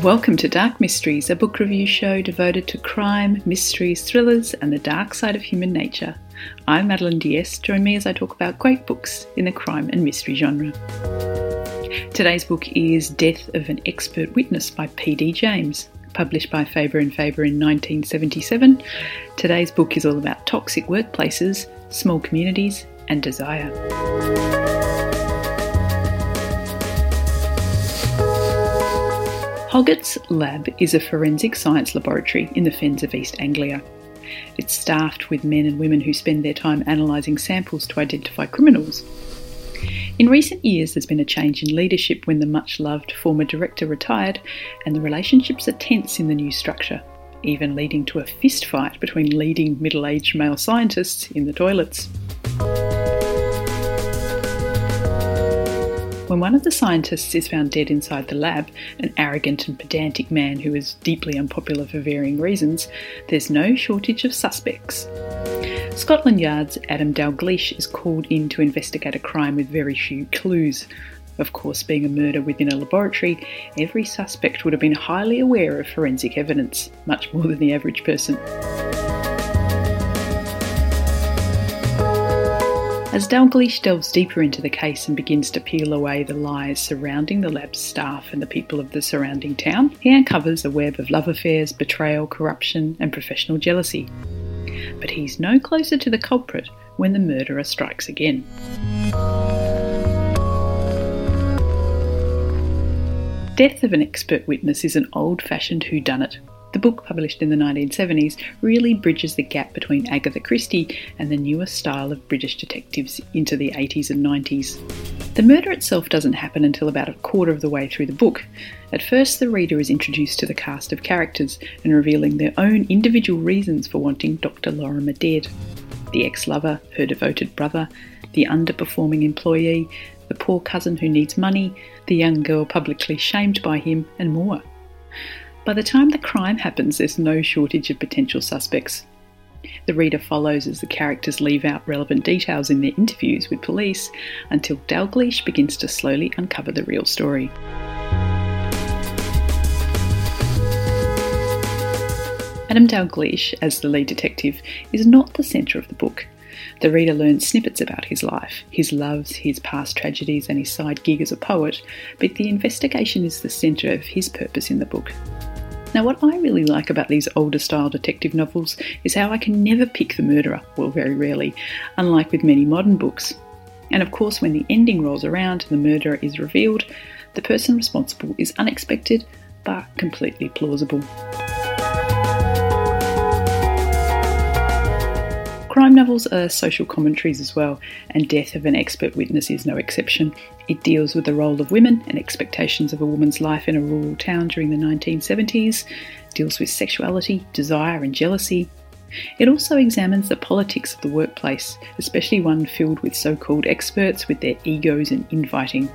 Welcome to Dark Mysteries, a book review show devoted to crime, mysteries, thrillers, and the dark side of human nature. I'm Madeline Diaz. Join me as I talk about great books in the crime and mystery genre. Today's book is Death of an Expert Witness by P.D. James, published by Faber and Faber in 1977. Today's book is all about toxic workplaces, small communities, and desire. Hoggatt's Lab is a forensic science laboratory in the fens of East Anglia. It's staffed with men and women who spend their time analysing samples to identify criminals. In recent years, there's been a change in leadership when the much loved former director retired, and the relationships are tense in the new structure, even leading to a fist fight between leading middle aged male scientists in the toilets. When one of the scientists is found dead inside the lab, an arrogant and pedantic man who is deeply unpopular for varying reasons, there's no shortage of suspects. Scotland Yard's Adam Dalgleish is called in to investigate a crime with very few clues. Of course, being a murder within a laboratory, every suspect would have been highly aware of forensic evidence, much more than the average person. As Dalgleish delves deeper into the case and begins to peel away the lies surrounding the lab's staff and the people of the surrounding town, he uncovers a web of love affairs, betrayal, corruption, and professional jealousy. But he's no closer to the culprit when the murderer strikes again. Death of an Expert Witness is an old fashioned whodunit the book, published in the 1970s, really bridges the gap between Agatha Christie and the newer style of British detectives into the 80s and 90s. The murder itself doesn't happen until about a quarter of the way through the book. At first, the reader is introduced to the cast of characters and revealing their own individual reasons for wanting Dr. Lorimer dead the ex lover, her devoted brother, the underperforming employee, the poor cousin who needs money, the young girl publicly shamed by him, and more. By the time the crime happens, there's no shortage of potential suspects. The reader follows as the characters leave out relevant details in their interviews with police until Dalgleish begins to slowly uncover the real story. Adam Dalgleish, as the lead detective, is not the centre of the book. The reader learns snippets about his life, his loves, his past tragedies, and his side gig as a poet, but the investigation is the centre of his purpose in the book. Now, what I really like about these older style detective novels is how I can never pick the murderer, well, very rarely, unlike with many modern books. And of course, when the ending rolls around and the murderer is revealed, the person responsible is unexpected but completely plausible. Crime novels are social commentaries as well, and Death of an Expert Witness is no exception. It deals with the role of women and expectations of a woman's life in a rural town during the 1970s, deals with sexuality, desire, and jealousy. It also examines the politics of the workplace, especially one filled with so called experts with their egos and infighting.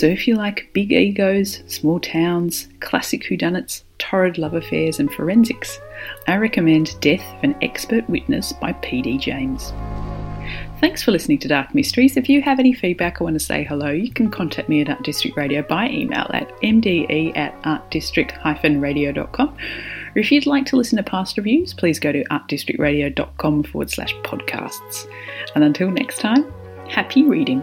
So if you like big egos, small towns, classic whodunits, torrid love affairs, and forensics, I recommend Death of an Expert Witness by P.D. James. Thanks for listening to Dark Mysteries. If you have any feedback or want to say hello, you can contact me at Art District Radio by email at mde at artdistrict-radio.com. Or if you'd like to listen to past reviews, please go to artdistrictradio.com forward slash podcasts. And until next time, happy reading.